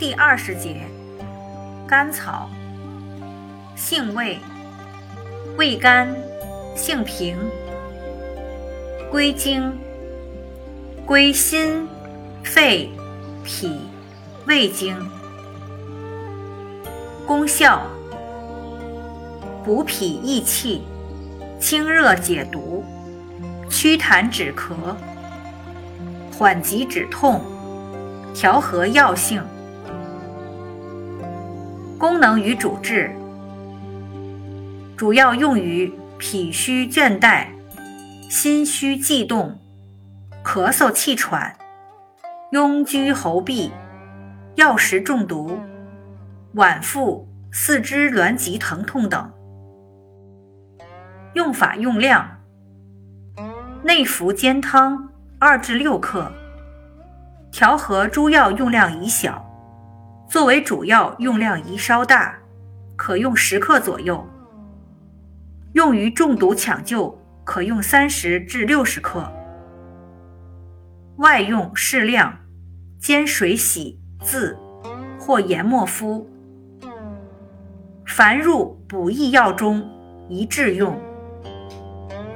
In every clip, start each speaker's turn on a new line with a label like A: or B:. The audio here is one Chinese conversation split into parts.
A: 第二十节，甘草，性味，味甘，性平，归经，归心、肺、脾、胃经。功效，补脾益气，清热解毒，祛痰止咳，缓急止痛，调和药性。功能与主治，主要用于脾虚倦怠、心虚悸动、咳嗽气喘、痈疽喉痹、药食中毒。脘腹、四肢挛急疼痛等。用法用量：内服煎汤二至六克，调和诸药用量宜小，作为主要用量宜稍大，可用十克左右。用于中毒抢救，可用三十至六十克。外用适量，煎水洗渍，或研末敷。凡入补益药中，宜制用；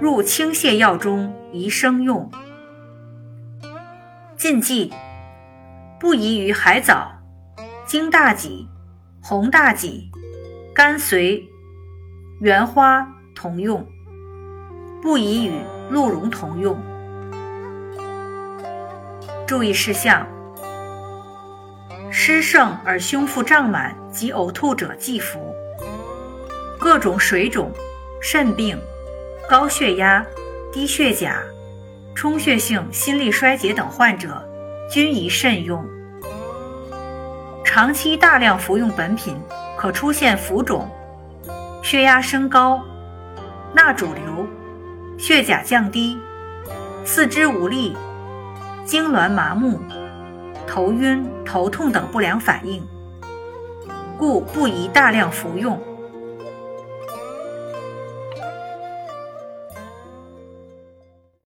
A: 入清泻药中，宜生用。禁忌：不宜与海藻、荆大戟、红大戟、甘遂、原花同用；不宜与鹿茸同用。注意事项：湿盛而胸腹胀满及呕吐者忌服。各种水肿、肾病、高血压、低血钾、充血性心力衰竭等患者均宜慎用。长期大量服用本品，可出现浮肿、血压升高、钠肿瘤、血钾降低、四肢无力、痉挛麻木、头晕、头痛等不良反应，故不宜大量服用。